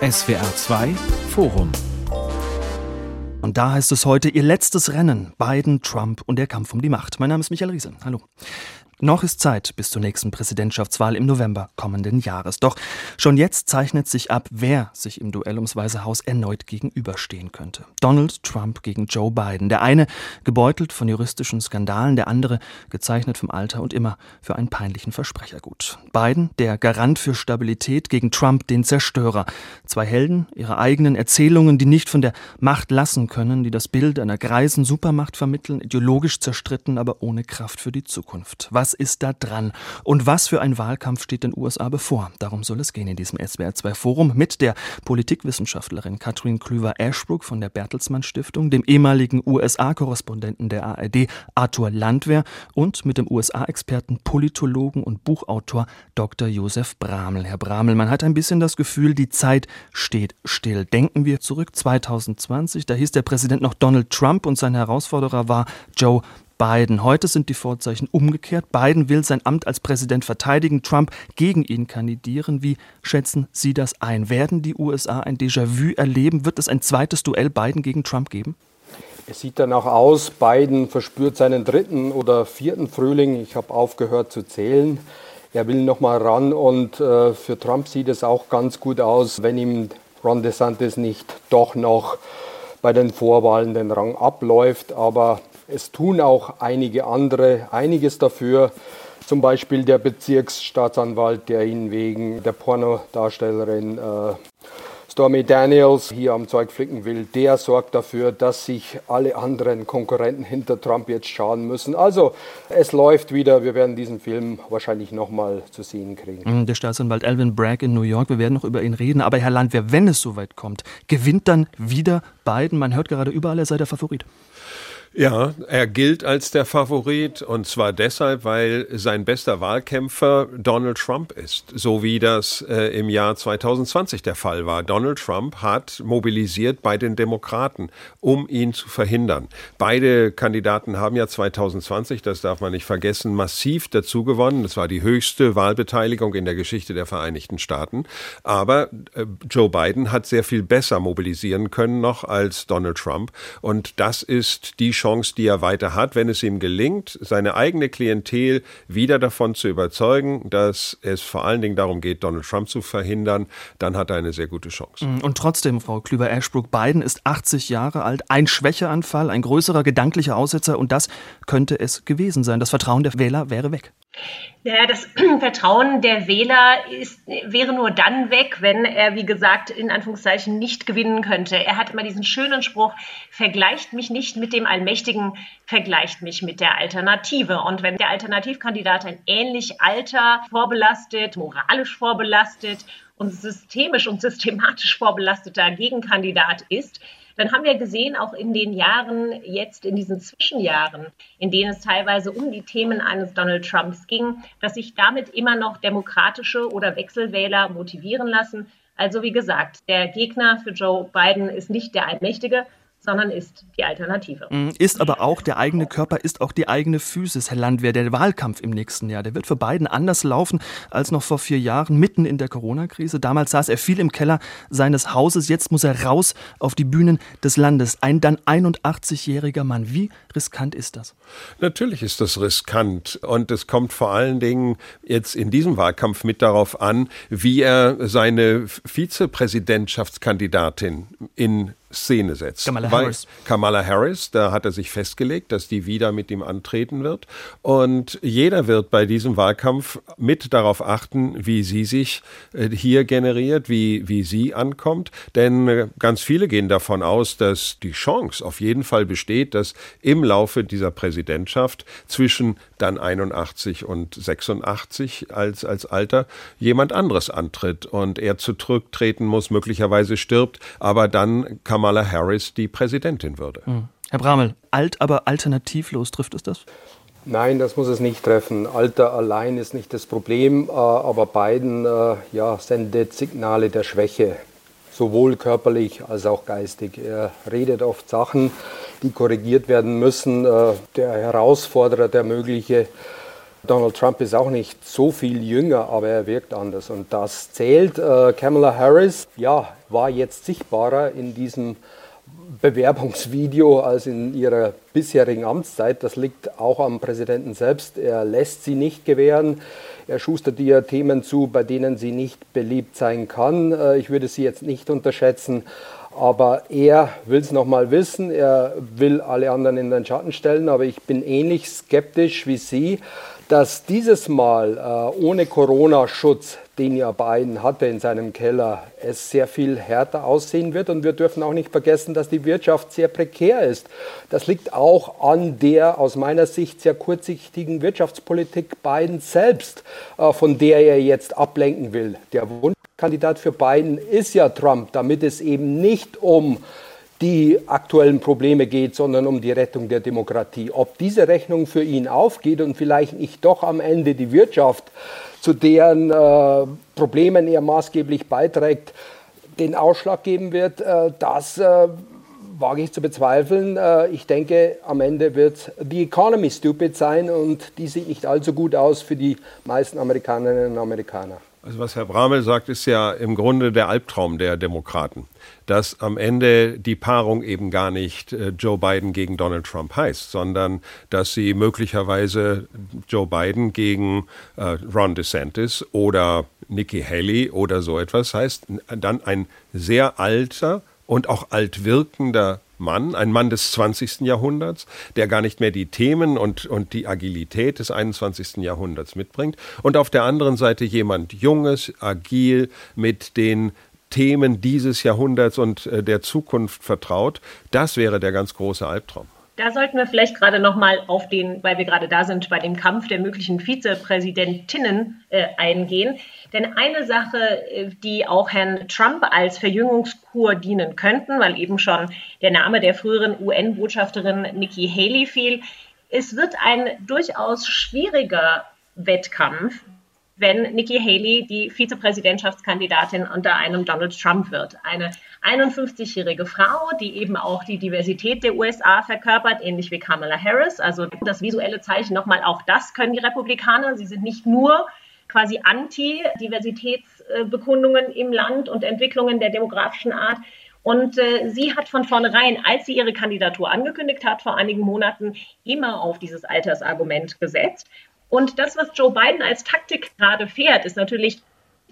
SWR 2 Forum und da heißt es heute ihr letztes Rennen. Biden, Trump und der Kampf um die Macht. Mein Name ist Michael Riese. Hallo. Noch ist Zeit bis zur nächsten Präsidentschaftswahl im November kommenden Jahres. Doch schon jetzt zeichnet sich ab, wer sich im Duell ums Weiße Haus erneut gegenüberstehen könnte. Donald Trump gegen Joe Biden. Der eine gebeutelt von juristischen Skandalen, der andere gezeichnet vom Alter und immer für einen peinlichen Versprechergut. Biden, der Garant für Stabilität, gegen Trump, den Zerstörer. Zwei Helden, ihre eigenen Erzählungen, die nicht von der Macht lassen können, die das Bild einer greisen Supermacht vermitteln, ideologisch zerstritten, aber ohne Kraft für die Zukunft. Was was ist da dran? Und was für ein Wahlkampf steht den USA bevor? Darum soll es gehen in diesem SWR2 Forum mit der Politikwissenschaftlerin Katrin Klüver-Ashbrook von der Bertelsmann Stiftung, dem ehemaligen USA-Korrespondenten der ARD Arthur Landwehr und mit dem USA-Experten, Politologen und Buchautor Dr. Josef Bramel. Herr Bramel, man hat ein bisschen das Gefühl, die Zeit steht still. Denken wir zurück 2020, da hieß der Präsident noch Donald Trump und sein Herausforderer war Joe Biden. Heute sind die Vorzeichen umgekehrt. Biden will sein Amt als Präsident verteidigen, Trump gegen ihn kandidieren. Wie schätzen Sie das ein? Werden die USA ein Déjà-vu erleben? Wird es ein zweites Duell Biden gegen Trump geben? Es sieht danach aus, Biden verspürt seinen dritten oder vierten Frühling. Ich habe aufgehört zu zählen. Er will noch mal ran und äh, für Trump sieht es auch ganz gut aus, wenn ihm Ron DeSantis nicht doch noch bei den Vorwahlen den Rang abläuft. Aber es tun auch einige andere einiges dafür. Zum Beispiel der Bezirksstaatsanwalt, der ihn wegen der Pornodarstellerin äh, Stormy Daniels hier am Zeug flicken will, der sorgt dafür, dass sich alle anderen Konkurrenten hinter Trump jetzt schauen müssen. Also es läuft wieder. Wir werden diesen Film wahrscheinlich nochmal zu sehen kriegen. Mm, der Staatsanwalt Alvin Bragg in New York, wir werden noch über ihn reden. Aber Herr Landwehr, wenn es soweit kommt, gewinnt dann wieder Biden? Man hört gerade überall, er sei der Favorit. Ja, er gilt als der Favorit und zwar deshalb, weil sein bester Wahlkämpfer Donald Trump ist, so wie das äh, im Jahr 2020 der Fall war. Donald Trump hat mobilisiert bei den Demokraten, um ihn zu verhindern. Beide Kandidaten haben ja 2020, das darf man nicht vergessen, massiv dazu gewonnen. Das war die höchste Wahlbeteiligung in der Geschichte der Vereinigten Staaten. Aber äh, Joe Biden hat sehr viel besser mobilisieren können noch als Donald Trump und das ist die Chance, die er weiter hat, wenn es ihm gelingt, seine eigene Klientel wieder davon zu überzeugen, dass es vor allen Dingen darum geht, Donald Trump zu verhindern, dann hat er eine sehr gute Chance. Mm, und trotzdem, Frau Klüber-Ashbrook, Biden ist 80 Jahre alt, ein Schwächeanfall, ein größerer gedanklicher Aussetzer und das könnte es gewesen sein. Das Vertrauen der Wähler wäre weg. Ja, das Vertrauen der Wähler ist, wäre nur dann weg, wenn er, wie gesagt, in Anführungszeichen nicht gewinnen könnte. Er hat immer diesen schönen Spruch, vergleicht mich nicht mit dem Allmächtigen, vergleicht mich mit der Alternative. Und wenn der Alternativkandidat ein ähnlich alter, vorbelastet, moralisch vorbelastet und systemisch und systematisch vorbelasteter Gegenkandidat ist, dann haben wir gesehen, auch in den Jahren, jetzt in diesen Zwischenjahren, in denen es teilweise um die Themen eines Donald Trumps ging, dass sich damit immer noch demokratische oder Wechselwähler motivieren lassen. Also wie gesagt, der Gegner für Joe Biden ist nicht der Allmächtige, sondern ist die Alternative. Mm, ist aber auch der eigene Körper, ist auch die eigene Physis, Herr Landwehr. Der Wahlkampf im nächsten Jahr, der wird für Biden anders laufen als noch vor vier Jahren, mitten in der Corona-Krise. Damals saß er viel im Keller seines Hauses, jetzt muss er raus auf die Bühnen des Landes. Ein dann 81-jähriger Mann. Wie riskant ist das? Natürlich ist das riskant und es kommt vor allen Dingen jetzt in diesem Wahlkampf mit darauf an, wie er seine Vizepräsidentschaftskandidatin in Szene setzt. Kamala Harris. Kamala Harris, da hat er sich festgelegt, dass die wieder mit ihm antreten wird. Und jeder wird bei diesem Wahlkampf mit darauf achten, wie sie sich äh, hier generiert, wie, wie sie ankommt. Denn äh, ganz viele gehen davon aus, dass die Chance auf jeden Fall besteht, dass im Laufe dieser Präsidentschaft zwischen dann 81 und 86 als, als Alter jemand anderes antritt und er zurücktreten muss, möglicherweise stirbt, aber dann kann Kamala Harris die Präsidentin würde. Mhm. Herr Bramel, alt, aber alternativlos, trifft es das? Nein, das muss es nicht treffen. Alter allein ist nicht das Problem, äh, aber Biden äh, ja, sendet Signale der Schwäche, sowohl körperlich als auch geistig. Er redet oft Sachen, die korrigiert werden müssen. Äh, der Herausforderer, der mögliche, Donald Trump ist auch nicht so viel jünger, aber er wirkt anders und das zählt. Äh, Kamala Harris, ja, war jetzt sichtbarer in diesem Bewerbungsvideo als in ihrer bisherigen Amtszeit. Das liegt auch am Präsidenten selbst. Er lässt sie nicht gewähren. Er schustert ihr Themen zu, bei denen sie nicht beliebt sein kann. Äh, ich würde sie jetzt nicht unterschätzen. Aber er will es nochmal wissen. Er will alle anderen in den Schatten stellen. Aber ich bin ähnlich skeptisch wie Sie, dass dieses Mal äh, ohne Corona-Schutz, den ja Biden hatte in seinem Keller, es sehr viel härter aussehen wird. Und wir dürfen auch nicht vergessen, dass die Wirtschaft sehr prekär ist. Das liegt auch an der aus meiner Sicht sehr kurzsichtigen Wirtschaftspolitik Biden selbst, äh, von der er jetzt ablenken will. Der Wunschkandidat für Biden ist ja Trump, damit es eben nicht um die aktuellen Probleme geht, sondern um die Rettung der Demokratie. Ob diese Rechnung für ihn aufgeht und vielleicht nicht doch am Ende die Wirtschaft, zu deren äh, Problemen er maßgeblich beiträgt, den Ausschlag geben wird, äh, das äh, wage ich zu bezweifeln. Äh, ich denke, am Ende wird die Economy stupid sein und die sieht nicht allzu gut aus für die meisten Amerikanerinnen und Amerikaner. Also was Herr Bramel sagt, ist ja im Grunde der Albtraum der Demokraten, dass am Ende die Paarung eben gar nicht äh, Joe Biden gegen Donald Trump heißt, sondern dass sie möglicherweise Joe Biden gegen äh, Ron DeSantis oder Nikki Haley oder so etwas heißt, dann ein sehr alter und auch altwirkender Mann, ein Mann des 20. Jahrhunderts, der gar nicht mehr die Themen und, und die Agilität des 21. Jahrhunderts mitbringt. Und auf der anderen Seite jemand Junges, agil, mit den Themen dieses Jahrhunderts und äh, der Zukunft vertraut. Das wäre der ganz große Albtraum. Da sollten wir vielleicht gerade noch mal auf den, weil wir gerade da sind, bei dem Kampf der möglichen Vizepräsidentinnen äh, eingehen. Denn eine Sache, äh, die auch Herrn Trump als Verjüngungskur dienen könnten, weil eben schon der Name der früheren UN-Botschafterin Nikki Haley fiel, es wird ein durchaus schwieriger Wettkampf wenn Nikki Haley die Vizepräsidentschaftskandidatin unter einem Donald Trump wird. Eine 51-jährige Frau, die eben auch die Diversität der USA verkörpert, ähnlich wie Kamala Harris. Also das visuelle Zeichen nochmal, auch das können die Republikaner. Sie sind nicht nur quasi Anti-Diversitätsbekundungen im Land und Entwicklungen der demografischen Art. Und äh, sie hat von vornherein, als sie ihre Kandidatur angekündigt hat, vor einigen Monaten immer auf dieses Altersargument gesetzt. Und das, was Joe Biden als Taktik gerade fährt, ist natürlich,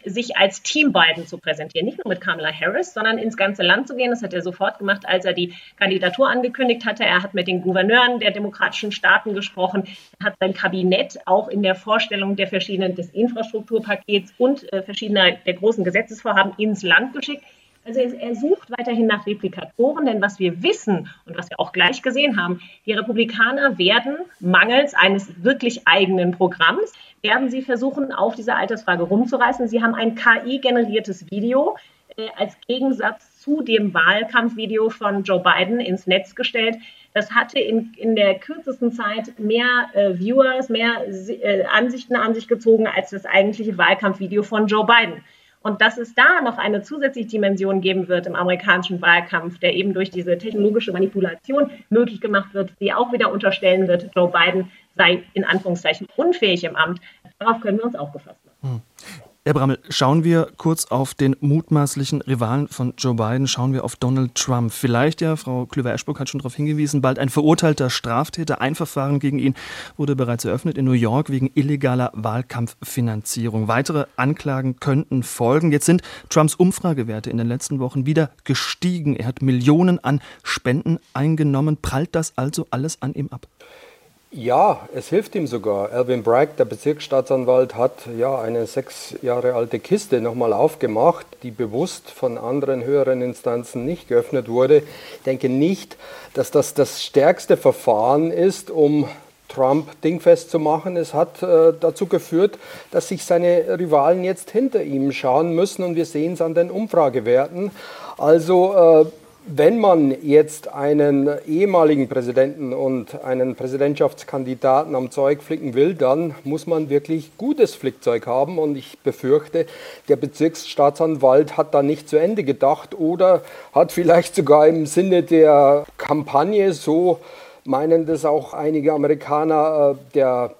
sich als Team Biden zu präsentieren. Nicht nur mit Kamala Harris, sondern ins ganze Land zu gehen. Das hat er sofort gemacht, als er die Kandidatur angekündigt hatte. Er hat mit den Gouverneuren der demokratischen Staaten gesprochen, hat sein Kabinett auch in der Vorstellung der verschiedenen des Infrastrukturpakets und äh, verschiedener der großen Gesetzesvorhaben ins Land geschickt. Also er sucht weiterhin nach Replikatoren, denn was wir wissen und was wir auch gleich gesehen haben, die Republikaner werden mangels eines wirklich eigenen Programms, werden sie versuchen, auf diese Altersfrage rumzureißen. Sie haben ein KI-generiertes Video äh, als Gegensatz zu dem Wahlkampfvideo von Joe Biden ins Netz gestellt. Das hatte in, in der kürzesten Zeit mehr äh, Viewers, mehr äh, Ansichten an sich gezogen als das eigentliche Wahlkampfvideo von Joe Biden. Und dass es da noch eine zusätzliche Dimension geben wird im amerikanischen Wahlkampf, der eben durch diese technologische Manipulation möglich gemacht wird, die auch wieder unterstellen wird, Joe Biden sei in Anführungszeichen unfähig im Amt. Darauf können wir uns auch gefasst machen. Hm. Herr Brammel, schauen wir kurz auf den mutmaßlichen Rivalen von Joe Biden, schauen wir auf Donald Trump. Vielleicht ja, Frau Klüver-Eschburg hat schon darauf hingewiesen, bald ein verurteilter Straftäter. Ein Verfahren gegen ihn wurde bereits eröffnet in New York wegen illegaler Wahlkampffinanzierung. Weitere Anklagen könnten folgen. Jetzt sind Trumps Umfragewerte in den letzten Wochen wieder gestiegen. Er hat Millionen an Spenden eingenommen. Prallt das also alles an ihm ab? Ja, es hilft ihm sogar. Alvin Bragg, der Bezirksstaatsanwalt, hat ja eine sechs Jahre alte Kiste nochmal aufgemacht, die bewusst von anderen höheren Instanzen nicht geöffnet wurde. Ich denke nicht, dass das das stärkste Verfahren ist, um Trump dingfest zu machen. Es hat äh, dazu geführt, dass sich seine Rivalen jetzt hinter ihm schauen müssen und wir sehen es an den Umfragewerten. Also äh, wenn man jetzt einen ehemaligen Präsidenten und einen Präsidentschaftskandidaten am Zeug flicken will, dann muss man wirklich gutes Flickzeug haben. Und ich befürchte, der Bezirksstaatsanwalt hat da nicht zu Ende gedacht oder hat vielleicht sogar im Sinne der Kampagne, so meinen das auch einige Amerikaner, äh, der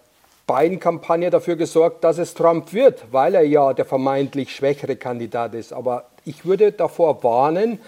Biden-Kampagne dafür gesorgt, dass es Trump wird, weil er ja der vermeintlich schwächere Kandidat ist. Aber ich würde davor warnen,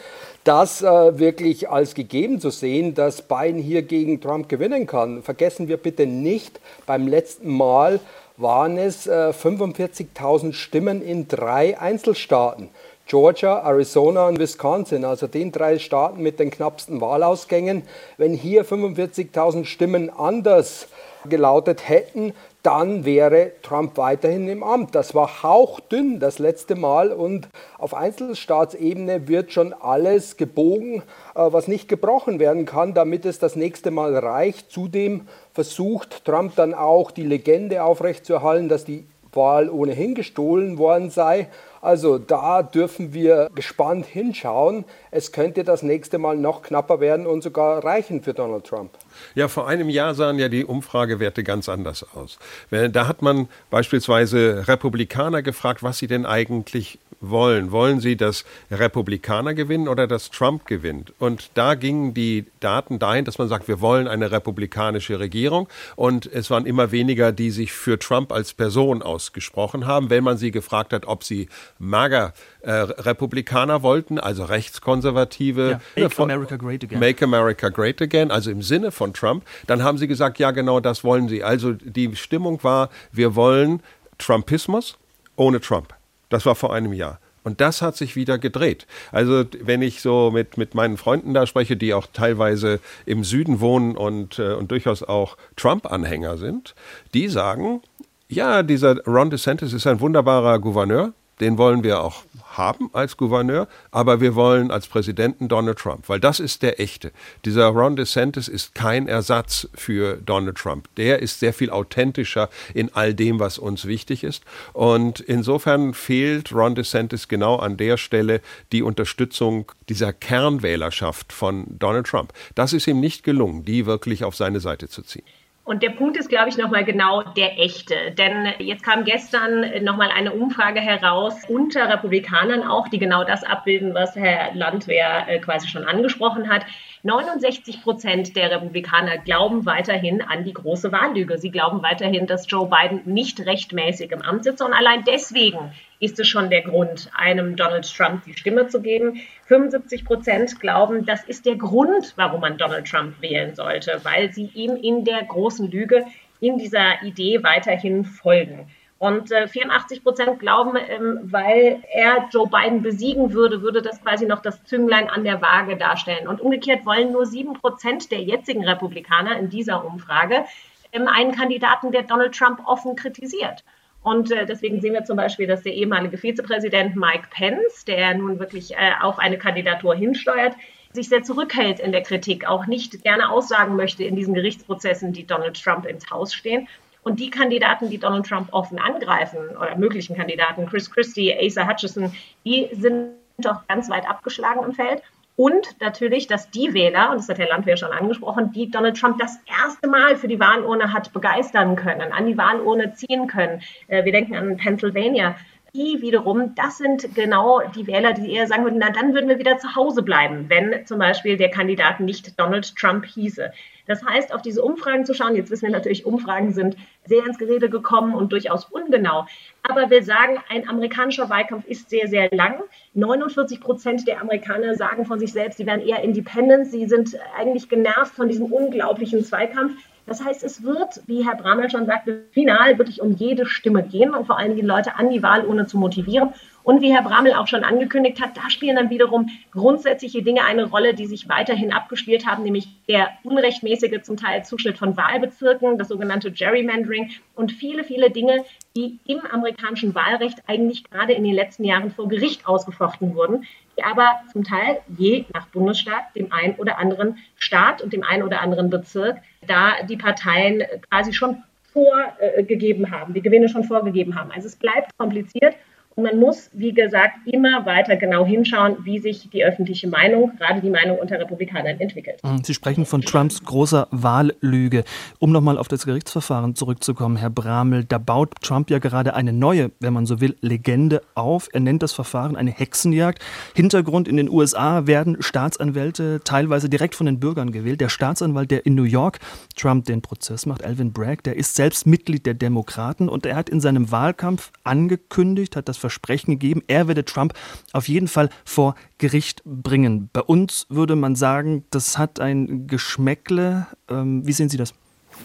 das äh, wirklich als gegeben zu sehen, dass Biden hier gegen Trump gewinnen kann. Vergessen wir bitte nicht, beim letzten Mal waren es äh, 45.000 Stimmen in drei Einzelstaaten. Georgia, Arizona und Wisconsin, also den drei Staaten mit den knappsten Wahlausgängen. Wenn hier 45.000 Stimmen anders gelautet hätten, dann wäre Trump weiterhin im Amt. Das war hauchdünn das letzte Mal und auf Einzelstaatsebene wird schon alles gebogen, äh, was nicht gebrochen werden kann, damit es das nächste Mal reicht. Zudem versucht Trump dann auch die Legende aufrechtzuerhalten, dass die Wahl ohnehin gestohlen worden sei. Also da dürfen wir gespannt hinschauen. Es könnte das nächste Mal noch knapper werden und sogar reichen für Donald Trump. Ja, vor einem Jahr sahen ja die Umfragewerte ganz anders aus. Da hat man beispielsweise Republikaner gefragt, was sie denn eigentlich wollen. Wollen Sie, dass Republikaner gewinnen oder dass Trump gewinnt? Und da gingen die Daten dahin, dass man sagt, wir wollen eine republikanische Regierung. Und es waren immer weniger, die sich für Trump als Person ausgesprochen haben. Wenn man sie gefragt hat, ob sie mager äh, Republikaner wollten, also rechtskonservative. Ja, make America Great Again. Make America Great Again, also im Sinne von Trump. Dann haben sie gesagt, ja genau das wollen sie. Also die Stimmung war, wir wollen Trumpismus ohne Trump. Das war vor einem Jahr. Und das hat sich wieder gedreht. Also wenn ich so mit, mit meinen Freunden da spreche, die auch teilweise im Süden wohnen und, äh, und durchaus auch Trump-Anhänger sind, die sagen, ja, dieser Ron DeSantis ist ein wunderbarer Gouverneur, den wollen wir auch haben als Gouverneur, aber wir wollen als Präsidenten Donald Trump, weil das ist der echte. Dieser Ron DeSantis ist kein Ersatz für Donald Trump. Der ist sehr viel authentischer in all dem, was uns wichtig ist. Und insofern fehlt Ron DeSantis genau an der Stelle die Unterstützung dieser Kernwählerschaft von Donald Trump. Das ist ihm nicht gelungen, die wirklich auf seine Seite zu ziehen. Und der Punkt ist, glaube ich, nochmal genau der echte. Denn jetzt kam gestern nochmal eine Umfrage heraus unter Republikanern auch, die genau das abbilden, was Herr Landwehr äh, quasi schon angesprochen hat. 69 Prozent der Republikaner glauben weiterhin an die große Wahllüge. Sie glauben weiterhin, dass Joe Biden nicht rechtmäßig im Amt sitzt. Und allein deswegen ist es schon der Grund, einem Donald Trump die Stimme zu geben. 75 Prozent glauben, das ist der Grund, warum man Donald Trump wählen sollte, weil sie ihm in der großen Lüge, in dieser Idee weiterhin folgen. Und äh, 84 Prozent glauben, ähm, weil er Joe Biden besiegen würde, würde das quasi noch das Zünglein an der Waage darstellen. Und umgekehrt wollen nur sieben Prozent der jetzigen Republikaner in dieser Umfrage ähm, einen Kandidaten, der Donald Trump offen kritisiert. Und äh, deswegen sehen wir zum Beispiel, dass der ehemalige Vizepräsident Mike Pence, der nun wirklich äh, auf eine Kandidatur hinsteuert, sich sehr zurückhält in der Kritik, auch nicht gerne aussagen möchte in diesen Gerichtsprozessen, die Donald Trump ins Haus stehen. Und die Kandidaten, die Donald Trump offen angreifen, oder möglichen Kandidaten, Chris Christie, Asa Hutchison, die sind doch ganz weit abgeschlagen im Feld. Und natürlich, dass die Wähler, und das hat Herr Landwehr schon angesprochen, die Donald Trump das erste Mal für die Wahlurne hat begeistern können, an die Wahlurne ziehen können. Äh, wir denken an Pennsylvania die wiederum, das sind genau die Wähler, die eher sagen würden, na dann würden wir wieder zu Hause bleiben, wenn zum Beispiel der Kandidat nicht Donald Trump hieße. Das heißt, auf diese Umfragen zu schauen, jetzt wissen wir natürlich, Umfragen sind sehr ins Gerede gekommen und durchaus ungenau. Aber wir sagen, ein amerikanischer Wahlkampf ist sehr, sehr lang. 49 Prozent der Amerikaner sagen von sich selbst, sie wären eher Independent. Sie sind eigentlich genervt von diesem unglaublichen Zweikampf. Das heißt, es wird, wie Herr Bramel schon sagte, final wirklich um jede Stimme gehen und vor allem die Leute an die Wahlurne zu motivieren. Und wie Herr Bramel auch schon angekündigt hat, da spielen dann wiederum grundsätzliche Dinge eine Rolle, die sich weiterhin abgespielt haben, nämlich der unrechtmäßige zum Teil Zuschnitt von Wahlbezirken, das sogenannte Gerrymandering und viele, viele Dinge, die im amerikanischen Wahlrecht eigentlich gerade in den letzten Jahren vor Gericht ausgefochten wurden, die aber zum Teil je nach Bundesstaat dem einen oder anderen Staat und dem einen oder anderen Bezirk da die Parteien quasi schon vorgegeben haben, die Gewinne schon vorgegeben haben. Also es bleibt kompliziert Man muss, wie gesagt, immer weiter genau hinschauen, wie sich die öffentliche Meinung, gerade die Meinung unter Republikanern, entwickelt. Mhm, Sie sprechen von Trumps großer Wahllüge. Um nochmal auf das Gerichtsverfahren zurückzukommen, Herr Bramel, da baut Trump ja gerade eine neue, wenn man so will, Legende auf. Er nennt das Verfahren eine Hexenjagd. Hintergrund in den USA werden Staatsanwälte teilweise direkt von den Bürgern gewählt. Der Staatsanwalt, der in New York Trump den Prozess macht, Alvin Bragg, der ist selbst Mitglied der Demokraten und er hat in seinem Wahlkampf angekündigt, hat das Versprechen gegeben, er werde Trump auf jeden Fall vor Gericht bringen. Bei uns würde man sagen, das hat ein Geschmäckle. Ähm, wie sehen Sie das?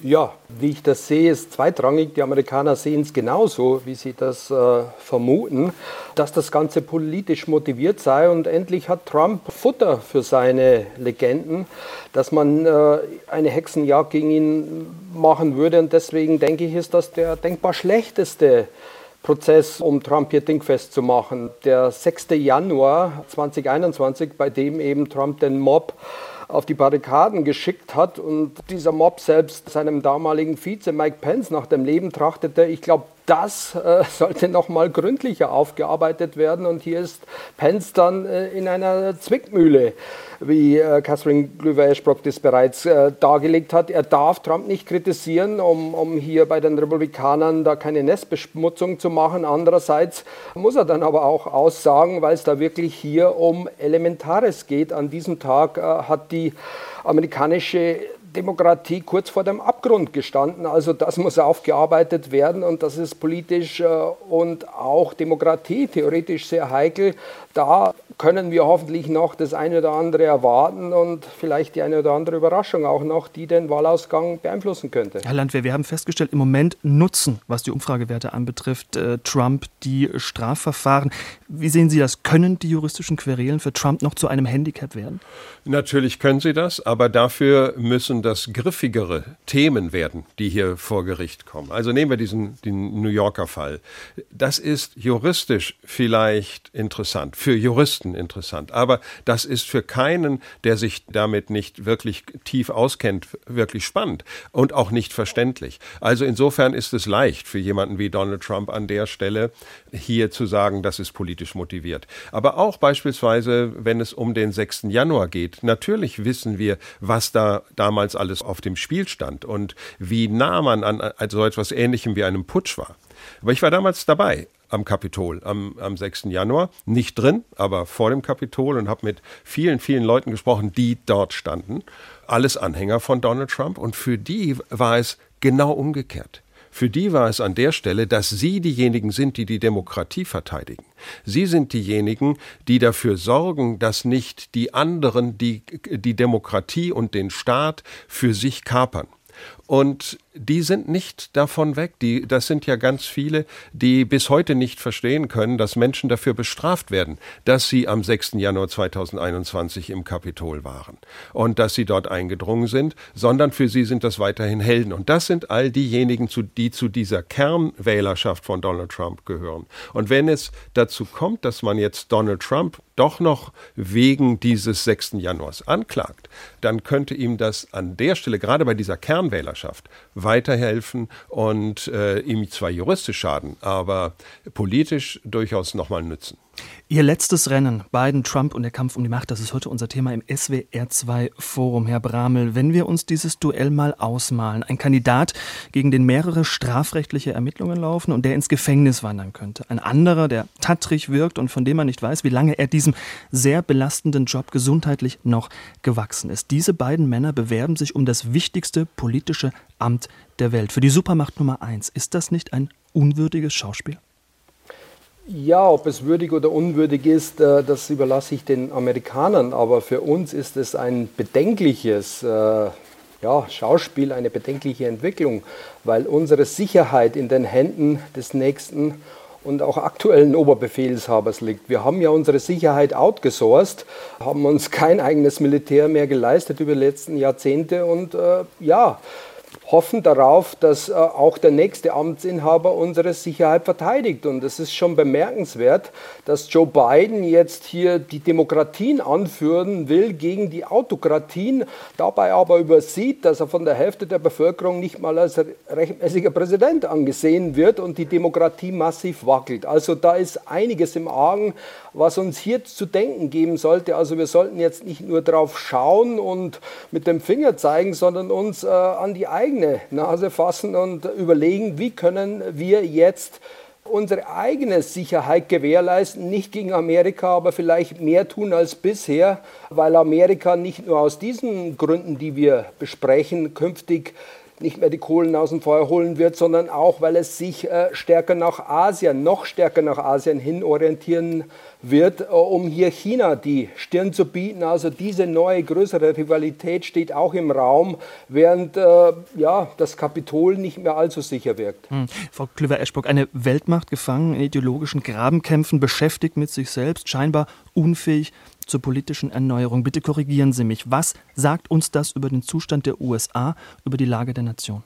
Ja, wie ich das sehe, ist zweitrangig. Die Amerikaner sehen es genauso, wie sie das äh, vermuten, dass das Ganze politisch motiviert sei. Und endlich hat Trump Futter für seine Legenden, dass man äh, eine Hexenjagd gegen ihn machen würde. Und deswegen denke ich, ist das der denkbar schlechteste Prozess, um Trump hier dingfest zu machen. Der 6. Januar 2021, bei dem eben Trump den Mob auf die Barrikaden geschickt hat und dieser Mob selbst seinem damaligen Vize Mike Pence nach dem Leben trachtete. Ich glaube, das äh, sollte noch mal gründlicher aufgearbeitet werden. Und hier ist Pence dann äh, in einer Zwickmühle, wie äh, Catherine Glüwer-Eschbrock das bereits äh, dargelegt hat. Er darf Trump nicht kritisieren, um, um hier bei den Republikanern da keine Nestbeschmutzung zu machen. Andererseits muss er dann aber auch aussagen, weil es da wirklich hier um Elementares geht. An diesem Tag äh, hat die amerikanische Demokratie kurz vor dem Abgrund gestanden. Also das muss aufgearbeitet werden und das ist politisch äh, und auch Demokratie theoretisch sehr heikel. Da können wir hoffentlich noch das eine oder andere erwarten und vielleicht die eine oder andere Überraschung auch noch, die den Wahlausgang beeinflussen könnte. Herr Landwehr, wir haben festgestellt, im Moment nutzen, was die Umfragewerte anbetrifft, äh, Trump die Strafverfahren. Wie sehen Sie das? Können die juristischen Querelen für Trump noch zu einem Handicap werden? Natürlich können sie das, aber dafür müssen das griffigere Themen werden, die hier vor Gericht kommen. Also nehmen wir diesen den New Yorker Fall. Das ist juristisch vielleicht interessant, für Juristen interessant, aber das ist für keinen, der sich damit nicht wirklich tief auskennt, wirklich spannend und auch nicht verständlich. Also insofern ist es leicht für jemanden wie Donald Trump an der Stelle hier zu sagen, das ist politisch motiviert. Aber auch beispielsweise, wenn es um den 6. Januar geht, Natürlich wissen wir, was da damals alles auf dem Spiel stand und wie nah man an so etwas Ähnlichem wie einem Putsch war. Aber ich war damals dabei am Kapitol am, am 6. Januar. Nicht drin, aber vor dem Kapitol und habe mit vielen, vielen Leuten gesprochen, die dort standen. Alles Anhänger von Donald Trump. Und für die war es genau umgekehrt. Für die war es an der Stelle, dass sie diejenigen sind, die die Demokratie verteidigen. Sie sind diejenigen, die dafür sorgen, dass nicht die anderen die, die Demokratie und den Staat für sich kapern. Und die sind nicht davon weg. Die, das sind ja ganz viele, die bis heute nicht verstehen können, dass Menschen dafür bestraft werden, dass sie am 6. Januar 2021 im Kapitol waren und dass sie dort eingedrungen sind, sondern für sie sind das weiterhin Helden. Und das sind all diejenigen, die zu dieser Kernwählerschaft von Donald Trump gehören. Und wenn es dazu kommt, dass man jetzt Donald Trump doch noch wegen dieses 6. Januars anklagt, dann könnte ihm das an der Stelle, gerade bei dieser Kernwählerschaft, weiterhelfen und äh, ihm zwar juristisch schaden, aber politisch durchaus nochmal nützen. Ihr letztes Rennen, Biden, Trump und der Kampf um die Macht, das ist heute unser Thema im SWR2 Forum. Herr Bramel, wenn wir uns dieses Duell mal ausmalen, ein Kandidat, gegen den mehrere strafrechtliche Ermittlungen laufen und der ins Gefängnis wandern könnte. Ein anderer, der tattrig wirkt und von dem man nicht weiß, wie lange er diesem sehr belastenden Job gesundheitlich noch gewachsen ist. Diese beiden Männer bewerben sich um das wichtigste politische Amt der Welt. Für die Supermacht Nummer eins. Ist das nicht ein unwürdiges Schauspiel? Ja, ob es würdig oder unwürdig ist, äh, das überlasse ich den Amerikanern. Aber für uns ist es ein bedenkliches äh, ja, Schauspiel, eine bedenkliche Entwicklung, weil unsere Sicherheit in den Händen des nächsten und auch aktuellen Oberbefehlshabers liegt. Wir haben ja unsere Sicherheit outgesourced, haben uns kein eigenes Militär mehr geleistet über die letzten Jahrzehnte und äh, ja, hoffen darauf, dass äh, auch der nächste Amtsinhaber unsere Sicherheit verteidigt. Und es ist schon bemerkenswert, dass Joe Biden jetzt hier die Demokratien anführen will gegen die Autokratien, dabei aber übersieht, dass er von der Hälfte der Bevölkerung nicht mal als rechtmäßiger Präsident angesehen wird und die Demokratie massiv wackelt. Also da ist einiges im Argen, was uns hier zu denken geben sollte. Also wir sollten jetzt nicht nur drauf schauen und mit dem Finger zeigen, sondern uns äh, an die eigene Nase fassen und überlegen, wie können wir jetzt unsere eigene Sicherheit gewährleisten, nicht gegen Amerika, aber vielleicht mehr tun als bisher, weil Amerika nicht nur aus diesen Gründen, die wir besprechen, künftig nicht mehr die Kohlen aus dem Feuer holen wird, sondern auch, weil es sich äh, stärker nach Asien, noch stärker nach Asien hin orientieren wird, äh, um hier China die Stirn zu bieten. Also diese neue, größere Rivalität steht auch im Raum, während äh, ja, das Kapitol nicht mehr allzu sicher wirkt. Hm. Frau Klüver-Eschbock, eine Weltmacht gefangen in ideologischen Grabenkämpfen, beschäftigt mit sich selbst, scheinbar unfähig zur politischen Erneuerung. Bitte korrigieren Sie mich. Was sagt uns das über den Zustand der USA, über die Lage der Nation?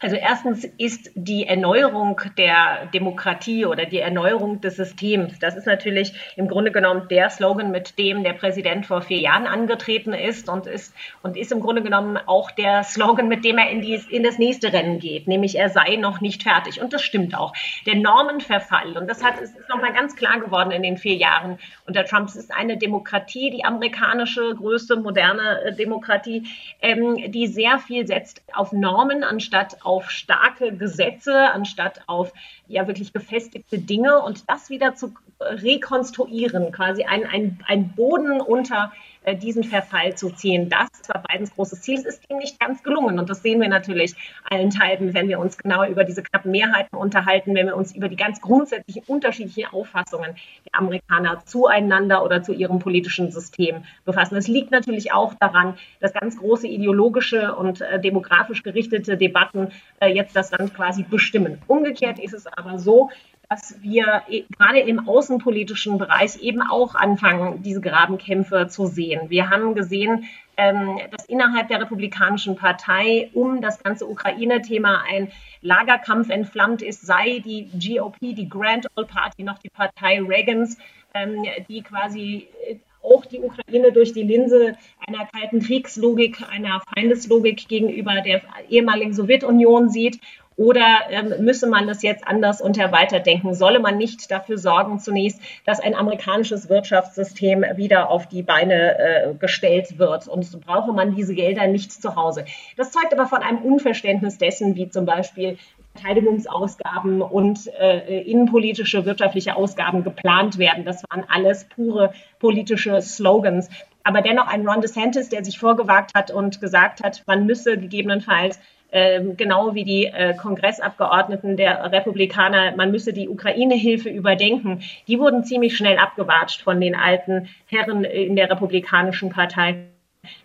Also erstens ist die Erneuerung der Demokratie oder die Erneuerung des Systems, das ist natürlich im Grunde genommen der Slogan, mit dem der Präsident vor vier Jahren angetreten ist und ist, und ist im Grunde genommen auch der Slogan, mit dem er in, die, in das nächste Rennen geht, nämlich er sei noch nicht fertig. Und das stimmt auch. Der Normenverfall, und das hat, ist nochmal ganz klar geworden in den vier Jahren unter Trump, es ist eine Demokratie, die amerikanische größte moderne äh, Demokratie, ähm, die sehr viel setzt auf Normen anstatt starke Gesetze anstatt auf ja wirklich gefestigte Dinge und das wieder zu rekonstruieren, quasi ein, ein, Boden unter äh, diesen Verfall zu ziehen. Das war Bidens großes Ziel. Es ist ihm nicht ganz gelungen. Und das sehen wir natürlich allen Teilen, wenn wir uns genauer über diese knappen Mehrheiten unterhalten, wenn wir uns über die ganz grundsätzlichen unterschiedlichen Auffassungen der Amerikaner zueinander oder zu ihrem politischen System befassen. Es liegt natürlich auch daran, dass ganz große ideologische und äh, demografisch gerichtete Debatten äh, jetzt das Land quasi bestimmen. Umgekehrt ist es aber so, dass wir äh, gerade im außenpolitischen Bereich eben auch anfangen, diese Grabenkämpfe zu sehen. Wir haben gesehen, ähm, dass innerhalb der Republikanischen Partei um das ganze Ukraine-Thema ein Lagerkampf entflammt ist, sei die GOP, die Grand Old Party, noch die Partei Reagans, ähm, die quasi äh, auch die Ukraine durch die Linse einer kalten Kriegslogik, einer Feindeslogik gegenüber der ehemaligen Sowjetunion sieht oder ähm, müsse man das jetzt anders und weiterdenken? Solle man nicht dafür sorgen, zunächst, dass ein amerikanisches Wirtschaftssystem wieder auf die Beine äh, gestellt wird? Und so brauche man diese Gelder nicht zu Hause. Das zeugt aber von einem Unverständnis dessen, wie zum Beispiel Verteidigungsausgaben und äh, innenpolitische wirtschaftliche Ausgaben geplant werden. Das waren alles pure politische Slogans. Aber dennoch ein Ron DeSantis, der sich vorgewagt hat und gesagt hat, man müsse gegebenenfalls ähm, genau wie die äh, Kongressabgeordneten der Republikaner, man müsse die Ukraine-Hilfe überdenken. Die wurden ziemlich schnell abgewatscht von den alten Herren in der Republikanischen Partei